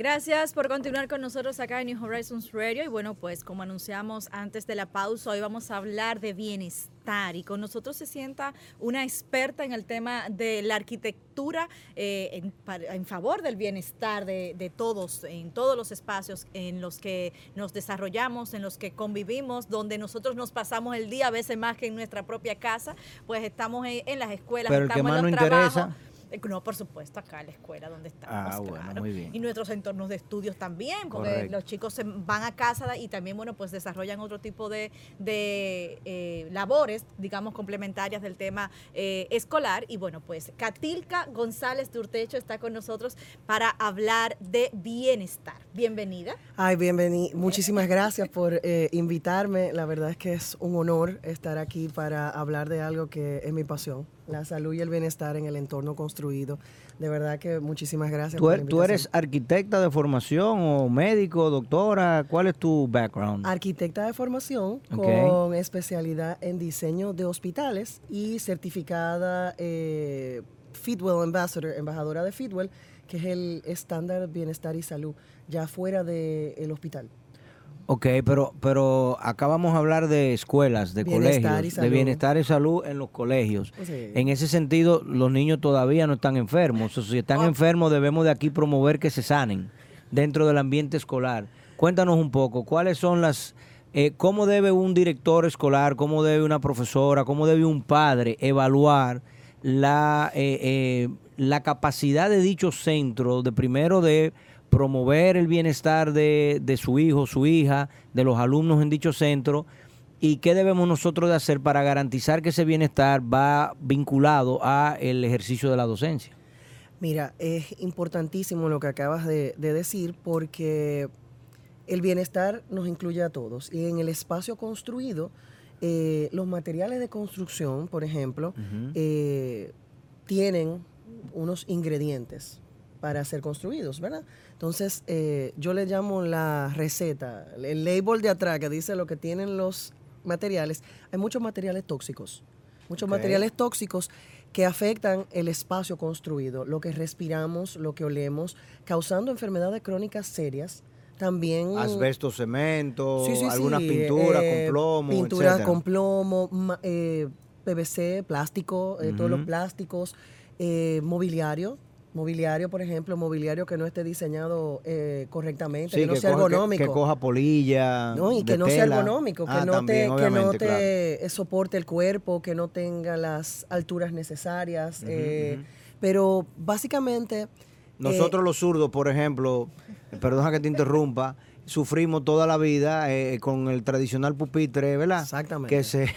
Gracias por continuar con nosotros acá en New Horizons Radio. Y bueno, pues como anunciamos antes de la pausa, hoy vamos a hablar de bienestar. Y con nosotros se sienta una experta en el tema de la arquitectura eh, en, favor del bienestar de, de, todos, en todos los espacios en los que nos desarrollamos, en los que convivimos, donde nosotros nos pasamos el día a veces más que en nuestra propia casa. Pues estamos en, las escuelas, Pero estamos en los trabajos. No, por supuesto, acá en la escuela donde estamos. Ah, bueno, muy bien. Y nuestros entornos de estudios también, porque los chicos se van a casa y también, bueno, pues desarrollan otro tipo de, eh, labores, digamos, complementarias del tema eh, escolar. Y bueno, pues Catilca González de Urtecho está con nosotros para hablar de bienestar. Bienvenida. Ay, bienvenida. Muchísimas gracias por invitarme. La verdad es que es un honor estar aquí para hablar de algo que es mi pasión la salud y el bienestar en el entorno construido. De verdad que muchísimas gracias. ¿Tú, er, ¿tú eres arquitecta de formación o médico, doctora? ¿Cuál es tu background? Arquitecta de formación con especialidad en diseño de hospitales y certificada eh, Fitwell Ambassador, embajadora de Fitwell, que es el estándar de bienestar y salud ya fuera del hospital. Ok, pero, pero acá vamos a hablar de escuelas, de colegios, de bienestar y salud en los colegios. En ese sentido, los niños todavía no están enfermos. O si están ah. enfermos, debemos de aquí promover que se sanen dentro del ambiente escolar. Cuéntanos un poco, ¿cuáles son las... Eh, ¿Cómo debe un director escolar, cómo debe una profesora, cómo debe un padre evaluar la, eh, eh, la capacidad de dicho centro, de primero de promover el bienestar de, su hijo, su hija, de los alumnos en dicho centro y qué debemos nosotros de hacer para garantizar que ese bienestar va vinculado a el ejercicio de la docencia. Mira, es importantísimo lo que acabas de, decir porque el bienestar nos incluye a todos y en el espacio construido, eh, los materiales de construcción, por ejemplo, eh, tienen unos ingredientes para ser construidos, ¿verdad? Entonces, eh, yo le llamo la receta, el label de atrás que dice lo que tienen los materiales. Hay muchos materiales tóxicos, muchos materiales tóxicos que afectan el espacio construido, lo que respiramos, lo que olemos, causando enfermedades crónicas serias. También. Asbesto, cemento, algunas pinturas con plomo. Pinturas con plomo, eh, PVC, plástico, eh, todos los plásticos, mobiliario Mobiliario, por ejemplo, mobiliario que no esté diseñado eh, correctamente, que no sea ergonómico. Que, coja polilla. No, y que no sea ergonómico, que ah, no te, que no te soporte el cuerpo, que no tenga las alturas necesarias. Eh, pero básicamente. Nosotros eh, los zurdos, por ejemplo, perdona que te interrumpa, sufrimos toda la vida con el tradicional pupitre, ¿verdad? Exactamente. Que se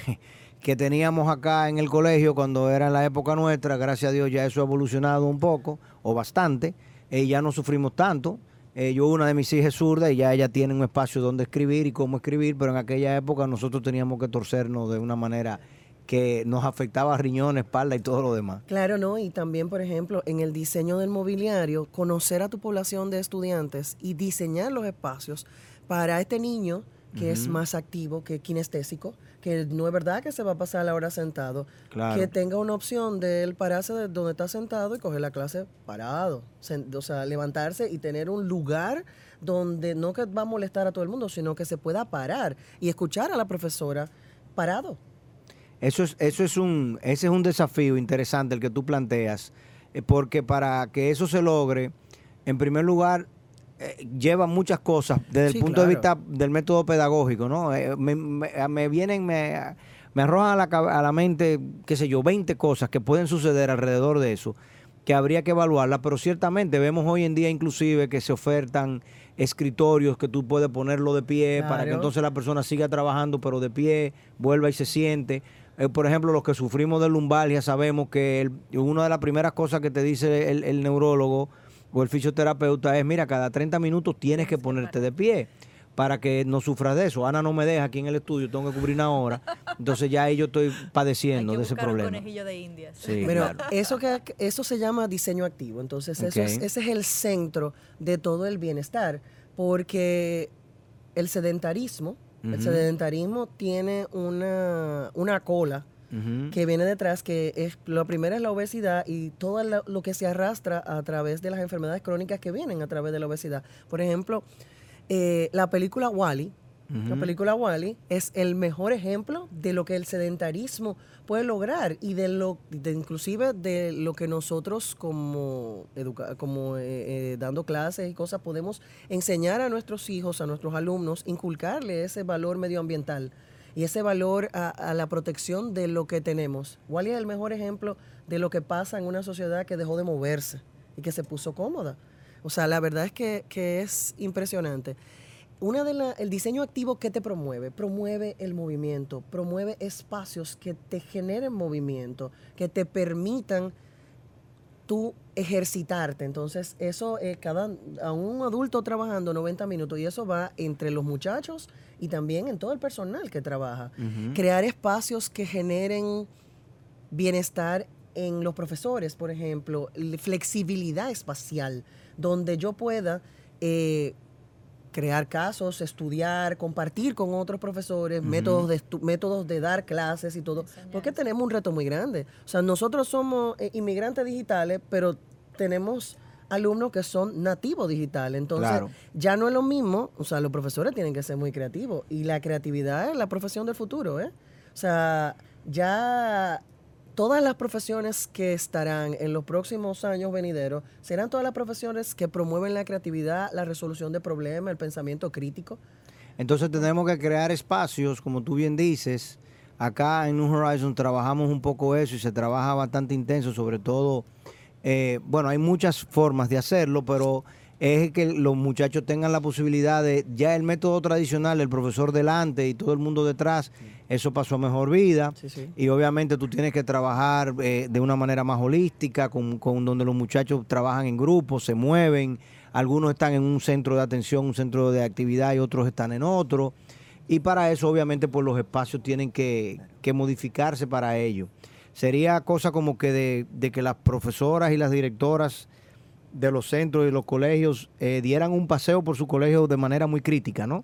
que teníamos acá en el colegio cuando era en la época nuestra, gracias a Dios ya eso ha evolucionado un poco o bastante, eh, ya no sufrimos tanto. Eh, yo una de mis hijas es zurda y ya ella tiene un espacio donde escribir y cómo escribir, pero en aquella época nosotros teníamos que torcernos de una manera que nos afectaba riñón, espalda y todo lo demás. Claro, ¿no? Y también, por ejemplo, en el diseño del mobiliario, conocer a tu población de estudiantes y diseñar los espacios para este niño que es más activo que kinestésico, que no es verdad que se va a pasar la hora sentado, que tenga una opción de él pararse de donde está sentado y coger la clase parado, o sea, levantarse y tener un lugar donde no que va a molestar a todo el mundo, sino que se pueda parar y escuchar a la profesora parado. Eso es, eso es un, ese es un desafío interesante el que tú planteas, eh, porque para que eso se logre, en primer lugar, eh, lleva muchas cosas desde el punto de vista del método pedagógico, ¿no? Eh, me, vienen, me, arrojan a la, a la mente, qué sé yo, 20 cosas que pueden suceder alrededor de eso, que habría que evaluarlas, pero ciertamente vemos hoy en día inclusive que se ofertan escritorios que tú puedes ponerlo de pie para que entonces la persona siga trabajando, pero de pie, vuelva y se siente. Eh, por ejemplo, los que sufrimos de lumbalgia sabemos que una de las primeras cosas que te dice el neurólogo o el fisioterapeuta es, mira, cada 30 minutos tienes que ponerte de pie para que no sufras de eso. Ana no me deja aquí en el estudio, tengo que cubrir una hora. Entonces ya ahí yo estoy padeciendo de ese problema. Un conejillo de Indias. Sí, Pero eso que eso se llama diseño activo. Entonces eso ese es el centro de todo el bienestar, porque el sedentarismo, el sedentarismo tiene una, una cola que viene detrás, que es lo primero es la obesidad y todo lo, que se arrastra a través de las enfermedades crónicas que vienen a través de la obesidad. Por ejemplo, eh, la película Wally, la película Wally es el mejor ejemplo de lo que el sedentarismo puede lograr y de lo, de inclusive de lo que nosotros como educa como eh, eh, dando clases y cosas podemos enseñar a nuestros hijos, a nuestros alumnos, inculcarle ese valor medioambiental y ese valor a, la protección de lo que tenemos. Wally es el mejor ejemplo de lo que pasa en una sociedad que dejó de moverse y que se puso cómoda. O sea, la verdad es que, es impresionante. Una de la, el diseño activo que te promueve, promueve el movimiento, promueve espacios que te generen movimiento, que te permitan tú ejercitarte. Entonces, eso, eh, cada, a un adulto trabajando 90 minutos, y eso va entre los muchachos y también en todo el personal que trabaja. Crear espacios que generen bienestar en los profesores, por ejemplo, flexibilidad espacial, donde yo pueda eh, crear casos, estudiar, compartir con otros profesores, métodos, de métodos de dar clases y todo, porque tenemos un reto muy grande. O sea, nosotros somos eh, inmigrantes digitales, pero tenemos alumnos que son nativos digitales. Entonces, ya no es lo mismo, o sea, los profesores tienen que ser muy creativos y la creatividad es la profesión del futuro, ¿eh? O sea, ya todas las profesiones que estarán en los próximos años venideros serán todas las profesiones que promueven la creatividad, la resolución de problemas, el pensamiento crítico. Entonces tenemos que crear espacios, como tú bien dices. Acá en New Horizon trabajamos un poco eso y se trabaja bastante intenso, sobre todo, eh, bueno, hay muchas formas de hacerlo, pero es que los muchachos tengan la posibilidad de, ya el método tradicional, el profesor delante y todo el mundo detrás, eso pasó a mejor vida. Y obviamente tú tienes que trabajar eh, de una manera más holística, con, donde los muchachos trabajan en grupos, se mueven, algunos están en un centro de atención, un centro de actividad y otros están en otro. Y para eso obviamente pues los espacios tienen que, modificarse para ello. Sería cosa como que de, de que las profesoras y las directoras de los centros y los colegios eh, dieran un paseo por su colegio de manera muy crítica, ¿no?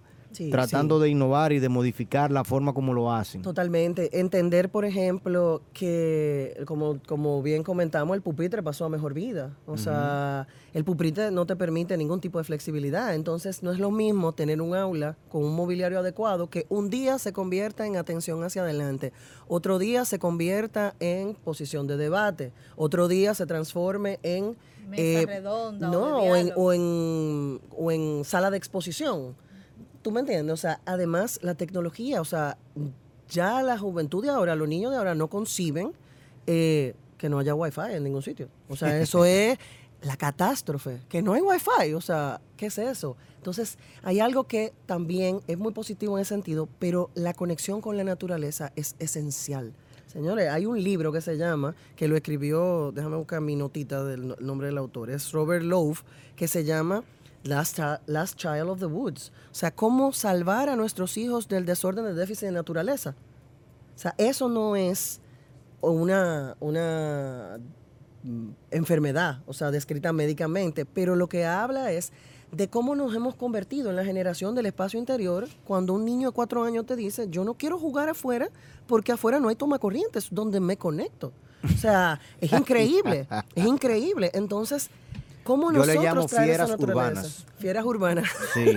Tratando de innovar y de modificar la forma como lo hacen. Totalmente. Entender, por ejemplo, que como, como bien comentamos, el pupitre pasó a mejor vida. O sea, el pupitre no te permite ningún tipo de flexibilidad. Entonces, no es lo mismo tener un aula con un mobiliario adecuado que un día se convierta en atención hacia adelante, otro día se convierta en posición de debate, otro día se transforme en... Mesa eh, redonda. No, en, o, en, o en sala de exposición. ¿Tú me entiendes? O sea, además la tecnología, o sea, ya la juventud de ahora, los niños de ahora no conciben eh, que no haya wifi en ningún sitio. O sea, eso es la catástrofe, que no hay wifi. O sea, ¿qué es eso? Entonces, hay algo que también es muy positivo en ese sentido, pero la conexión con la naturaleza es esencial. Señores, hay un libro que se llama, que lo escribió, déjame buscar mi notita del nombre del autor, es Robert Lowe, que se llama Last, Last Child of the Woods. O sea, cómo salvar a nuestros hijos del desorden de déficit de naturaleza. O sea, eso no es una, una mm, enfermedad, o sea, descrita médicamente, pero lo que habla es de cómo nos hemos convertido en la generación del espacio interior cuando un niño de cuatro años te dice, yo no quiero jugar afuera porque afuera no hay toma corrientes donde me conecto. O sea, es increíble, es increíble. Entonces, yo le llamo fieras urbanas. Fieras urbanas. Sí.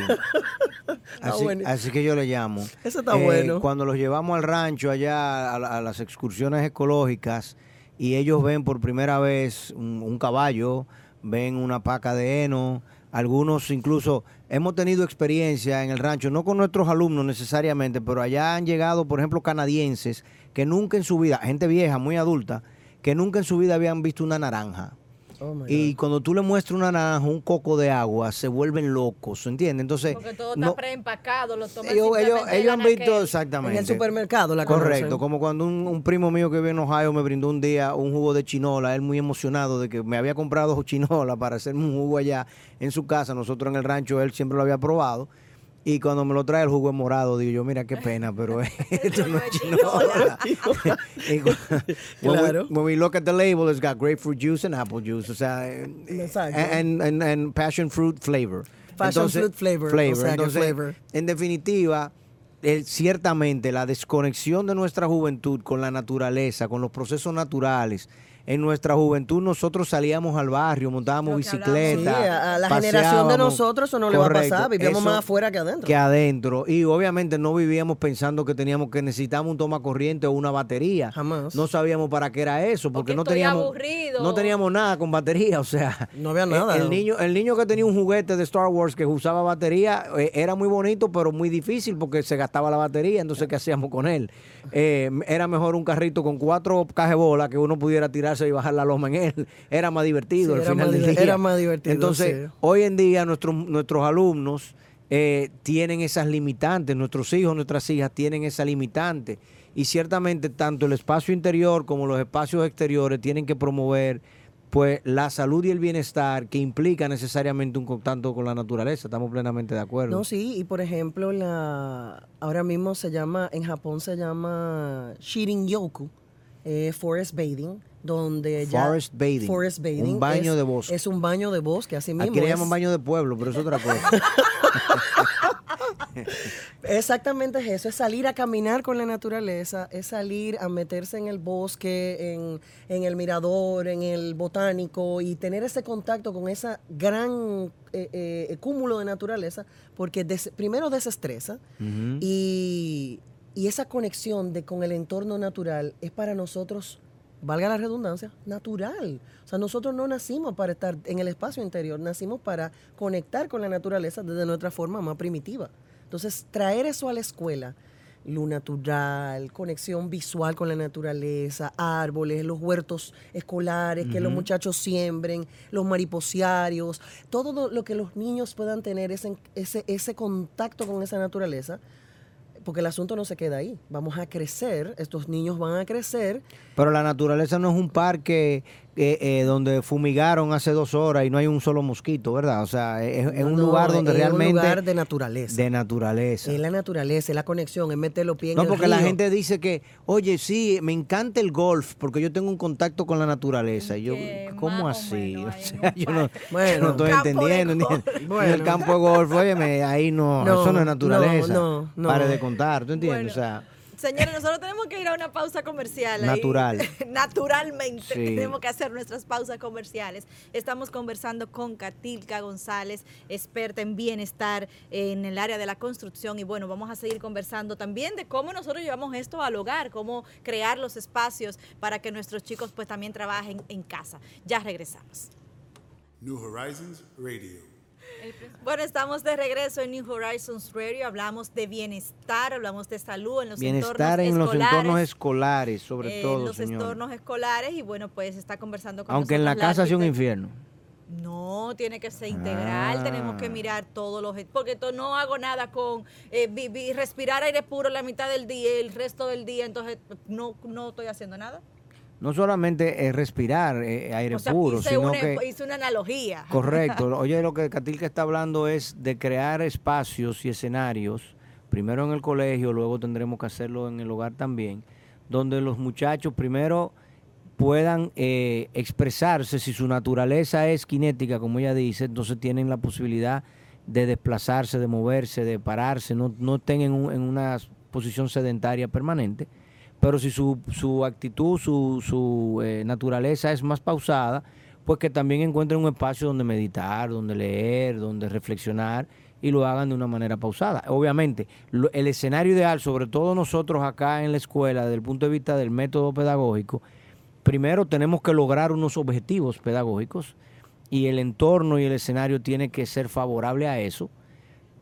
así, que yo le llamo. Eso está bueno. Cuando los llevamos al rancho allá, a, las excursiones ecológicas, y ellos ven por primera vez un, caballo, ven una paca de heno, algunos incluso hemos tenido experiencia en el rancho, no con nuestros alumnos necesariamente, pero allá han llegado, por ejemplo, canadienses que nunca en su vida, gente vieja, muy adulta, que nunca en su vida habían visto una naranja Oh y cuando tú le muestras una naranja, un coco de agua, se vuelven locos, ¿entiendes? Entonces, Porque todo está preempacado, lo toman ellos, ellos, han visto exactamente. En el supermercado la Correcto, como cuando un, primo mío que vive en Ohio me brindó un día un jugo de chinola, él muy emocionado de que me había comprado chinola para hacerme un jugo allá en su casa, nosotros en el rancho, él siempre lo había probado. Y cuando me lo trae el jugo es morado, digo yo, mira qué pena, pero esto no es chinola. claro. When we, look at the label, it's got grapefruit juice and apple juice, o sea, and, and, and, passion fruit flavor. Passion fruit flavor. flavor. Entonces, flavor. en definitiva, ciertamente la desconexión de nuestra juventud con la naturaleza, con los procesos naturales, en nuestra juventud nosotros salíamos al barrio, montábamos bicicleta. a la generación de nosotros eso no le va a pasar, vivíamos más afuera que adentro. Que adentro. Y obviamente no vivíamos pensando que teníamos que necesitábamos un toma corriente o una batería. Jamás. No sabíamos para qué era eso, porque, no teníamos no teníamos nada con batería, o sea, no había nada. El, niño el niño que tenía un juguete de Star Wars que usaba batería eh, era muy bonito, pero muy difícil porque se gastaba la batería, entonces ¿qué hacíamos con él? Eh, era mejor un carrito con cuatro cajebolas que uno pudiera tirarse y bajar la loma en él. Era más divertido al final del día. Era más divertido. Entonces, hoy en día nuestros, nuestros alumnos eh, tienen esas limitantes, nuestros hijos, nuestras hijas tienen esa limitante. Y ciertamente tanto el espacio interior como los espacios exteriores tienen que promover pues la salud y el bienestar que implica necesariamente un contacto con la naturaleza. Estamos plenamente de acuerdo. No, sí, y por ejemplo, la ahora mismo se llama, en Japón se llama Shirin-yoku, eh, forest bathing, donde ya... Forest bathing. Forest bathing. Un baño de bosque. Es un baño de bosque, así mismo. Aquí le llaman baño de pueblo, pero es otra cosa. Exactamente es eso, es salir a caminar con la naturaleza, es salir a meterse en el bosque, en, el mirador, en el botánico y tener ese contacto con ese gran eh, eh, cúmulo de naturaleza, porque primero desestresa y, y, esa conexión de, con el entorno natural es para nosotros, valga la redundancia, natural. O sea, nosotros no nacimos para estar en el espacio interior, nacimos para conectar con la naturaleza desde nuestra forma más primitiva. Entonces, traer eso a la escuela, luz natural, conexión visual con la naturaleza, árboles, los huertos escolares, que los muchachos siembren, los mariposiarios, todo lo que los niños puedan tener ese, ese, ese contacto con esa naturaleza, porque el asunto no se queda ahí. Vamos a crecer, estos niños van a crecer. Pero la naturaleza no es un parque eh, eh, donde fumigaron hace dos horas y no hay un solo mosquito, ¿verdad? O sea, es, un lugar donde realmente... Es un lugar de naturaleza. De naturaleza. Es la naturaleza, es la conexión, es meter los pies en No, porque la gente dice que, oye, sí, me encanta el golf porque yo tengo un contacto con la naturaleza. Y yo, ¿cómo así? o sea, yo no, bueno, no estoy entendiendo. En el campo de golf, óyeme, ahí no, eso no es naturaleza. No, no, Pare de contar, ¿tú entiendes? o sea... Señores, nosotros tenemos que ir a una pausa comercial. Natural. Naturalmente. Tenemos que hacer nuestras pausas comerciales. Estamos conversando con Catilca González, experta en bienestar en el área de la construcción. Y bueno, vamos a seguir conversando también de cómo nosotros llevamos esto al hogar, cómo crear los espacios para que nuestros chicos pues también trabajen en casa. Ya regresamos. New Horizons Radio. Bueno, estamos de regreso en New Horizons Radio. Hablamos de bienestar, hablamos de salud en los bienestar en los entornos escolares, sobre todo. En los entornos escolares y bueno, pues está conversando con Aunque en la casa sea un infierno. No, tiene que ser integral, ah. tenemos que mirar todos los... Porque no hago nada con eh, respirar aire puro la mitad del día, el resto del día, entonces no, no estoy haciendo nada no solamente es respirar eh, aire puro, sino que... Hice una analogía. Correcto. Oye, lo que Catilca está hablando es de crear espacios y escenarios, primero en el colegio, luego tendremos que hacerlo en el hogar también, donde los muchachos primero puedan eh, expresarse, si su naturaleza es cinética, como ella dice, entonces tienen la posibilidad de desplazarse, de moverse, de pararse, no, no estén en, en una posición sedentaria permanente pero si su, su actitud, su, su eh, naturaleza es más pausada, pues que también encuentren un espacio donde meditar, donde leer, donde reflexionar y lo hagan de una manera pausada. Obviamente, el escenario ideal, sobre todo nosotros acá en la escuela, desde el punto de vista del método pedagógico, primero tenemos que lograr unos objetivos pedagógicos y el entorno y el escenario tiene que ser favorable a eso,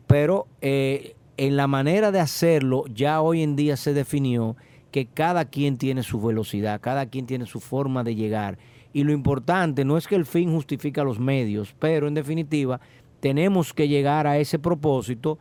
pero eh, en la manera de hacerlo ya hoy en día se definió que cada quien tiene su velocidad, cada quien tiene su forma de llegar Y lo importante no es que el fin justifica los medios, pero en definitiva tenemos que llegar a ese propósito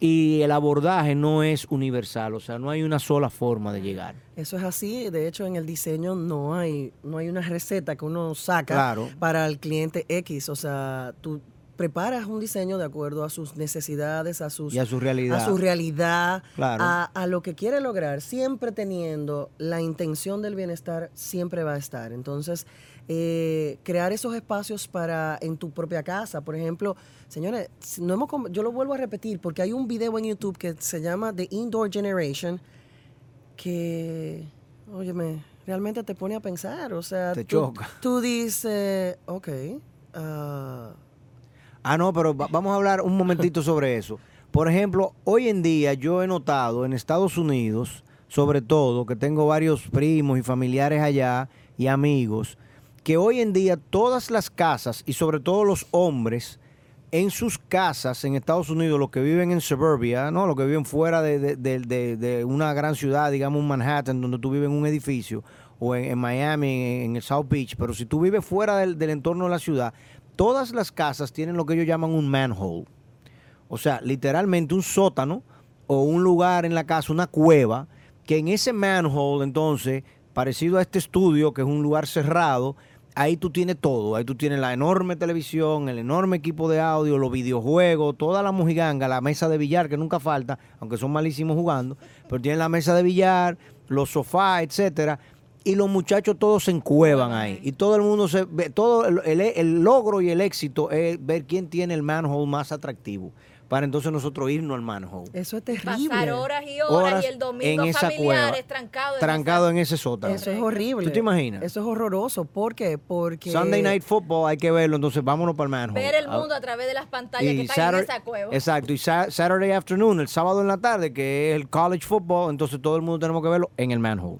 y el abordaje no es universal, o sea, no hay una sola forma de llegar. Eso es así, de hecho en el diseño no hay no hay una receta que uno saca para el cliente X, o sea, tú preparas un diseño de acuerdo a sus necesidades, a sus a su realidad, a, su realidad a, lo que quiere lograr, siempre teniendo la intención del bienestar, siempre va a estar. Entonces, eh, crear esos espacios para en tu propia casa, por ejemplo, señores, no hemos, yo lo vuelvo a repetir porque hay un video en YouTube que se llama The Indoor Generation que, óyeme, realmente te pone a pensar, o sea, te tú, choca. Tú dices, ok. Uh, Ah, no, pero vamos a hablar un momentito sobre eso. Por ejemplo, hoy en día yo he notado en Estados Unidos, sobre todo, que tengo varios primos y familiares allá y amigos, que hoy en día todas las casas y sobre todo los hombres en sus casas en Estados Unidos, los que viven en suburbia, ¿no? los que viven fuera de, una gran ciudad, digamos un Manhattan, donde tú vives en un edificio, o en, Miami, en, el South Beach, pero si tú vives fuera del entorno de la ciudad, todas las casas tienen lo que ellos llaman un manhole. O sea, literalmente un sótano o un lugar en la casa, una cueva, que en ese manhole entonces, parecido a este estudio, que es un lugar cerrado, ahí tú tienes todo. Ahí tú tienes la enorme televisión, el enorme equipo de audio, los videojuegos, toda la mojiganga, la mesa de billar que nunca falta, aunque son malísimos jugando, pero tienen la mesa de billar, los sofás, etcétera y los muchachos todos se encuevan ahí. Y todo el mundo se ve, todo el, logro y el éxito es ver quién tiene el manhole más atractivo. Para entonces nosotros irnos al manhole. Eso es terrible. Pasar horas y horas, y el domingo en familiares trancados trancado en, ese sótano. Eso es horrible. ¿Tú te imaginas? Eso es horroroso. ¿Por qué? Porque... Sunday Night Football hay que verlo, entonces vámonos para el manhole. Ver el mundo a través de las pantallas que están en esa cueva. Exacto. Y Saturday Afternoon, el sábado en la tarde, que es el college football, entonces todo el mundo tenemos que verlo en el manhole.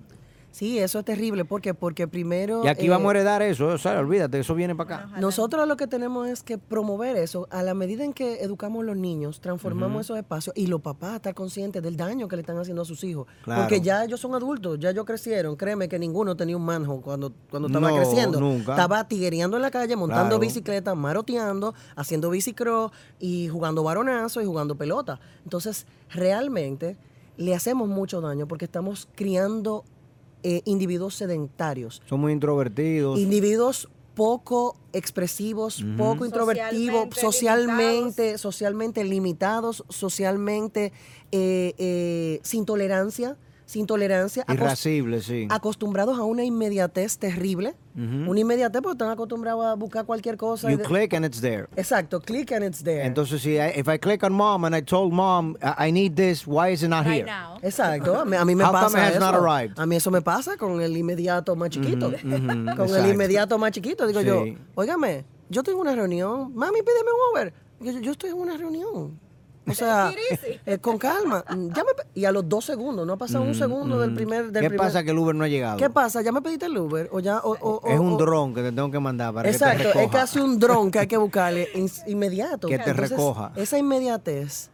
Sí, eso es terrible. ¿Por qué? Porque primero... Y aquí vamos a eh, heredar eso, o sea, olvídate, eso viene para acá. Nosotros lo que tenemos es que promover eso. A la medida en que educamos a los niños, transformamos esos espacios y los papás están conscientes del daño que le están haciendo a sus hijos. Porque ya ellos son adultos, ya ellos crecieron. Créeme que ninguno tenía un manjo cuando, cuando estaba creciendo. Nunca. Estaba tiguereando en la calle, montando bicicleta, maroteando, haciendo bicicross y jugando varonazo y jugando pelota. Entonces, realmente le hacemos mucho daño porque estamos criando eh, individuos sedentarios. Son muy introvertidos. Individuos poco expresivos, poco introvertidos, socialmente, socialmente limitados, socialmente eh, eh, sin tolerancia sin tolerancia. Irascible, sí. Acostumbrados a una inmediatez terrible. Una inmediatez porque están acostumbrados a buscar cualquier cosa. You click and it's there. Exacto, click and it's there. Entonces, si I, if I click on mom and I told mom I need this, why is it not here? Exacto, a mí, me pasa eso. A mí eso me pasa con el inmediato más chiquito. con el inmediato más chiquito. Digo yo, óigame, yo tengo una reunión, mami, pídeme un Uber. yo estoy en una reunión. O sea, eh, con calma. Mm, y a los dos segundos, no ha pasado un mm, segundo del mm. primer. Del ¿Qué pasa que el Uber no ha llegado? ¿Qué pasa? ¿Ya me pediste el Uber? O ya, es un dron que te tengo que mandar para exacto, que te es casi un dron que hay que buscarle inmediato. Que te recoja. Esa inmediatez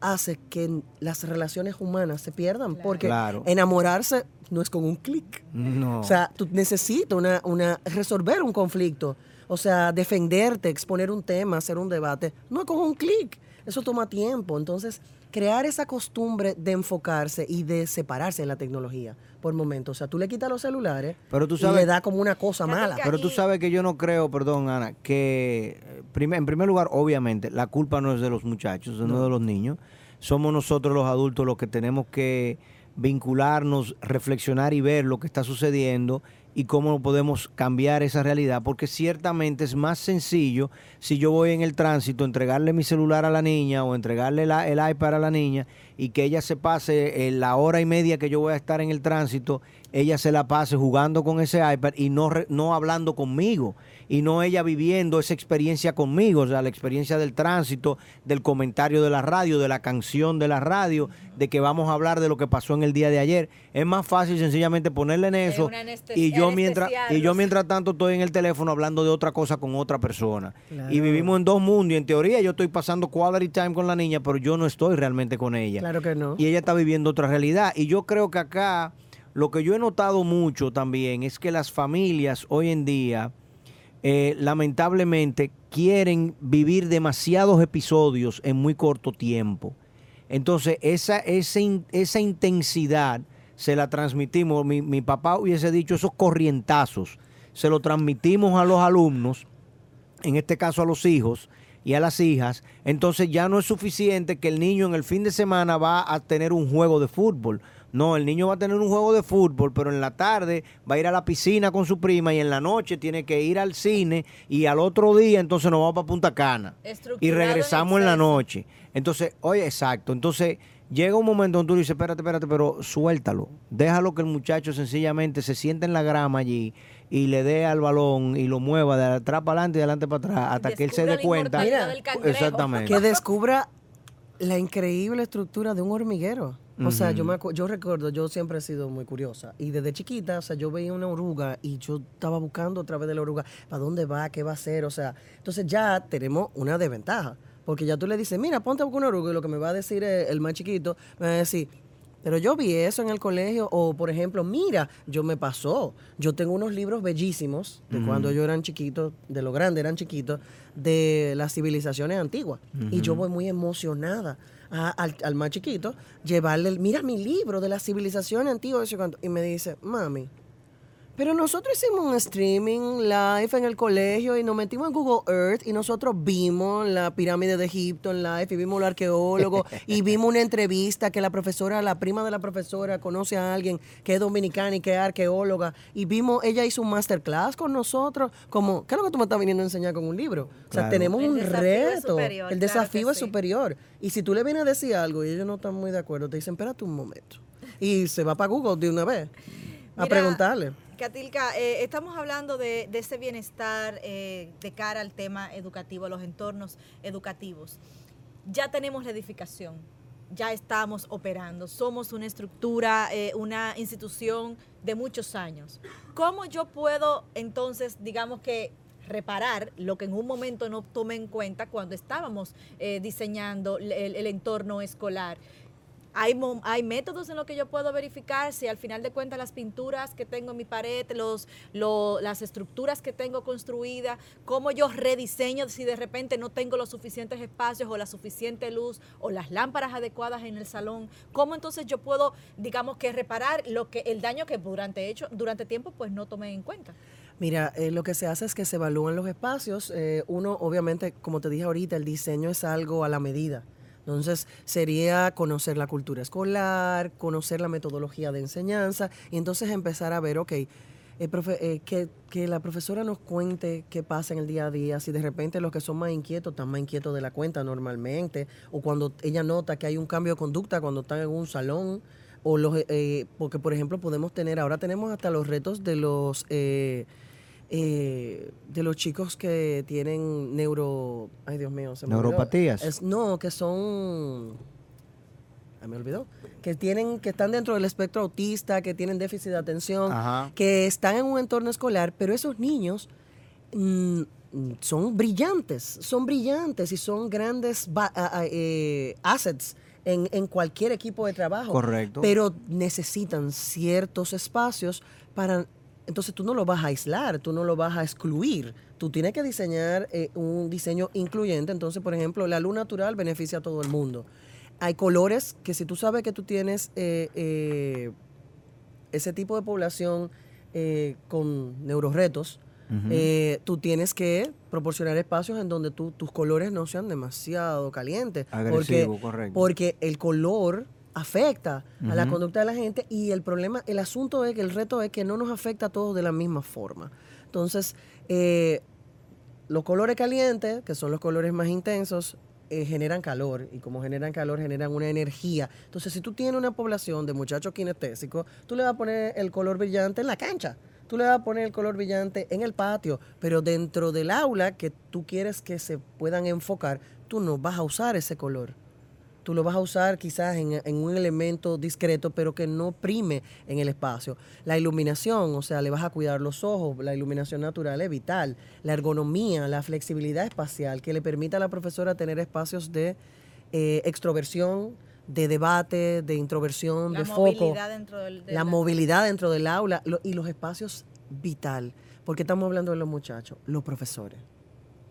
hace que las relaciones humanas se pierdan. Porque enamorarse no es con un clic. No. O sea, tú necesitas una, una, resolver un conflicto. O sea, defenderte, exponer un tema, hacer un debate, no es con un clic. Eso toma tiempo. Entonces, crear esa costumbre de enfocarse y de separarse de la tecnología por momento. O sea, tú le quitas los celulares pero tú sabes, y le da como una cosa mala. Pero tú sabes que yo no creo, perdón, Ana, que en primer lugar, obviamente, la culpa no es de los muchachos, no. es de los niños. Somos nosotros los adultos los que tenemos que vincularnos, reflexionar y ver lo que está sucediendo y cómo podemos cambiar esa realidad, porque ciertamente es más sencillo si yo voy en el tránsito, entregarle mi celular a la niña o entregarle el iPad a la niña y que ella se pase eh, la hora y media que yo voy a estar en el tránsito, ella se la pase jugando con ese iPad y no, no hablando conmigo y no ella viviendo esa experiencia conmigo, o sea, la experiencia del tránsito, del comentario de la radio, de la canción de la radio, de que vamos a hablar de lo que pasó en el día de ayer. Es más fácil sencillamente ponerle en eso y yo mientras y yo mientras tanto estoy en el teléfono hablando de otra cosa con otra persona. Y vivimos en dos mundos y en teoría yo estoy pasando quality time con la niña, pero yo no estoy realmente con ella. Claro que no. Y ella está viviendo otra realidad y yo creo que acá lo que yo he notado mucho también es que las familias hoy en día, eh, lamentablemente, quieren vivir demasiados episodios en muy corto tiempo. Entonces, esa, esa, esa intensidad se la transmitimos. Mi, mi papá hubiese dicho esos corrientazos, se lo transmitimos a los alumnos, en este caso a los hijos, y a las hijas, entonces ya no es suficiente que el niño en el fin de semana va a tener un juego de fútbol. No, el niño va a tener un juego de fútbol, pero en la tarde va a ir a la piscina con su prima y en la noche tiene que ir al cine y al otro día entonces nos vamos para Punta Cana y regresamos en, la noche. Entonces, oye, exacto. Entonces llega un momento donde tú dices, espérate, espérate, pero suéltalo. Déjalo que el muchacho sencillamente se siente en la grama allí y le dé al balón y lo mueva de atrás para adelante y de adelante para atrás hasta que él se dé cuenta. exactamente. Que descubra la increíble estructura de un hormiguero. O sea, yo me yo recuerdo, yo siempre he sido muy curiosa y desde chiquita, o sea, yo veía una oruga y yo estaba buscando a través de la oruga para dónde va, qué va a hacer, o sea, entonces ya tenemos una desventaja, porque ya tú le dices, mira, ponte a buscar una oruga y lo que me va a decir el más chiquito, me va a decir, pero yo vi eso en el colegio, o por ejemplo, mira, yo me pasó. Yo tengo unos libros bellísimos de cuando yo eran chiquitos, de lo grande eran chiquitos, de las civilizaciones antiguas. Y yo voy muy emocionada al, al, más chiquito, llevarle, mira mi libro de las civilizaciones antiguas. Y me dice, mami, pero nosotros hicimos un streaming live en el colegio y nos metimos en Google Earth y nosotros vimos la pirámide de Egipto en live y vimos al arqueólogo y vimos una entrevista que la profesora, la prima de la profesora conoce a alguien que es dominicana y que es arqueóloga y vimos, ella hizo un masterclass con nosotros, como, ¿qué es lo que tú me estás viniendo a enseñar con un libro? O sea, tenemos un reto, el desafío es superior. Y si tú le vienes a decir algo y ellos no están muy de acuerdo, te dicen, espérate un momento. Y se va para Google de una vez a preguntarle. Catilca, eh, estamos hablando de, ese bienestar eh, de cara al tema educativo, a los entornos educativos. Ya tenemos la edificación, ya estamos operando, somos una estructura, eh, una institución de muchos años. ¿Cómo yo puedo entonces, digamos que reparar lo que en un momento no tomé en cuenta cuando estábamos diseñando el entorno escolar? Hay, hay métodos en los que yo puedo verificar si al final de cuentas las pinturas que tengo en mi pared, las estructuras que tengo construidas, cómo yo rediseño si de repente no tengo los suficientes espacios o la suficiente luz o las lámparas adecuadas en el salón, cómo entonces yo puedo, digamos que reparar lo que el daño que durante hecho durante tiempo pues no tomé en cuenta. Mira, eh, lo que se hace es que se evalúan los espacios. Eh, uno, obviamente, como te dije ahorita, el diseño es algo a la medida. Entonces sería conocer la cultura escolar, conocer la metodología de enseñanza y entonces empezar a ver, ok, eh, eh, que, que, la profesora nos cuente qué pasa en el día a día, si de repente los que son más inquietos están más inquietos de la cuenta normalmente, o cuando ella nota que hay un cambio de conducta cuando están en un salón, o los, eh, porque por ejemplo podemos tener, ahora tenemos hasta los retos de los... Eh, de los chicos que tienen neuro... Ay, Dios mío, se me Neuropatías. no, que son... me olvidó. Que, tienen, que están dentro del espectro autista, que tienen déficit de atención, que están en un entorno escolar, pero esos niños mm, son brillantes, son brillantes y son grandes eh, assets en, en, cualquier equipo de trabajo. Correcto. Pero necesitan ciertos espacios para entonces tú no lo vas a aislar, tú no lo vas a excluir. Tú tienes que diseñar eh, un diseño incluyente. Entonces, por ejemplo, la luz natural beneficia a todo el mundo. Hay colores que si tú sabes que tú tienes eh, eh, ese tipo de población con neuroretos, tú tienes que proporcionar espacios en donde tus colores no sean demasiado calientes. Agresivo, correcto. Porque el color afecta a la conducta de la gente y el problema, el asunto es que el reto es que no nos afecta a todos de la misma forma. Entonces, eh, los colores calientes, que son los colores más intensos, eh, generan calor y como generan calor generan una energía. Entonces, si tú tienes una población de muchachos kinestésicos, tú le vas a poner el color brillante en la cancha. Tú le vas a poner el color brillante en el patio, pero dentro del aula que tú quieres que se puedan enfocar, tú no vas a usar ese color tú lo vas a usar quizás en, un elemento discreto, pero que no prime en el espacio. La iluminación, o sea, le vas a cuidar los ojos, la iluminación natural es vital. La ergonomía, la flexibilidad espacial, que le permita a la profesora tener espacios de eh, extroversión, de debate, de introversión, de foco, la movilidad dentro del aula y los espacios vital. porque estamos hablando de los muchachos? Los profesores.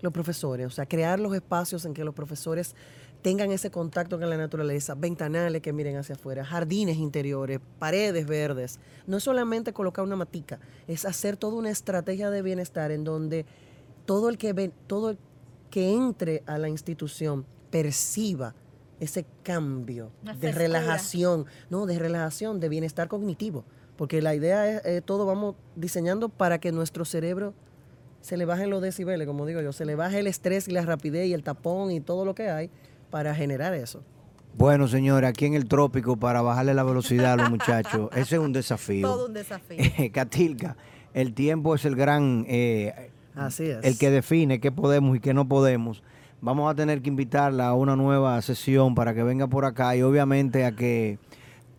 Los profesores, o sea, crear los espacios en que los profesores tengan ese contacto con la naturaleza, ventanales que miren hacia afuera, jardines interiores, paredes verdes. No es solamente colocar una matica, es hacer toda una estrategia de bienestar en donde todo el que ve, todo el que entre a la institución perciba ese cambio de relajación, no, de relajación, de bienestar cognitivo, porque la idea es eh, todo vamos diseñando para que nuestro cerebro se le bajen los decibeles, como digo yo, se le baje el estrés y la rapidez y el tapón y todo lo que hay para generar eso. Bueno, señora, aquí en el trópico para bajarle la velocidad a los muchachos, ese es un desafío. Todo un desafío. Catilca, el tiempo es el gran, eh, Así es. el que define qué podemos y qué no podemos. Vamos a tener que invitarla a una nueva sesión para que venga por acá y obviamente a que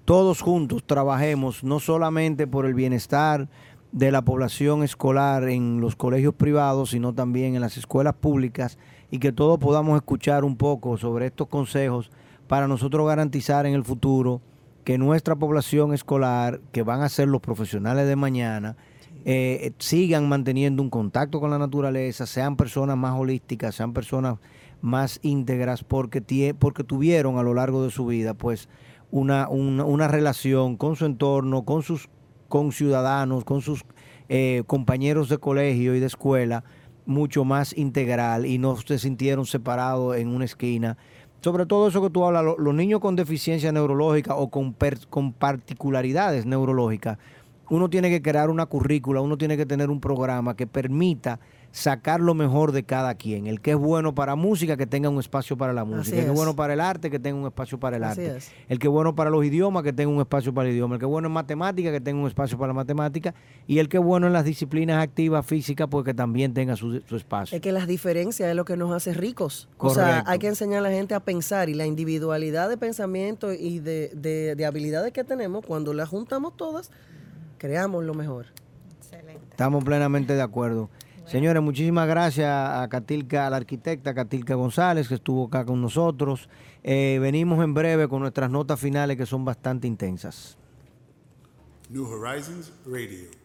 todos juntos trabajemos no solamente por el bienestar de la población escolar en los colegios privados, sino también en las escuelas públicas y que todos podamos escuchar un poco sobre estos consejos para nosotros garantizar en el futuro que nuestra población escolar, que van a ser los profesionales de mañana, eh, sigan manteniendo un contacto con la naturaleza, sean personas más holísticas, sean personas más íntegras, porque, porque tuvieron a lo largo de su vida pues una, una, relación con su entorno, con sus ciudadanos, con sus eh, compañeros de colegio y de escuela, mucho más integral y no se sintieron separados en una esquina. Sobre todo eso que tú hablas, los niños con deficiencia neurológica o con, con particularidades neurológicas, uno tiene que crear una currícula, uno tiene que tener un programa que permita sacar lo mejor de cada quien. El que es bueno para música, que tenga un espacio para la música. el que es bueno para el arte, que tenga un espacio para el arte. El que es bueno para los idiomas, que tenga un espacio para el idioma. El que es bueno en matemática, que tenga un espacio para la matemática. Y el que es bueno en las disciplinas activas físicas, pues que también tenga su, espacio. Es que las diferencias es lo que nos hace ricos. O sea, hay que enseñar a la gente a pensar y la individualidad de pensamiento y de, de habilidades que tenemos, cuando las juntamos todas, creamos lo mejor. Excelente. Estamos plenamente de acuerdo. Señores, muchísimas gracias a Catilca, a la arquitecta Catilca González, que estuvo acá con nosotros. Eh, venimos en breve con nuestras notas finales que son bastante intensas. New Horizons Radio.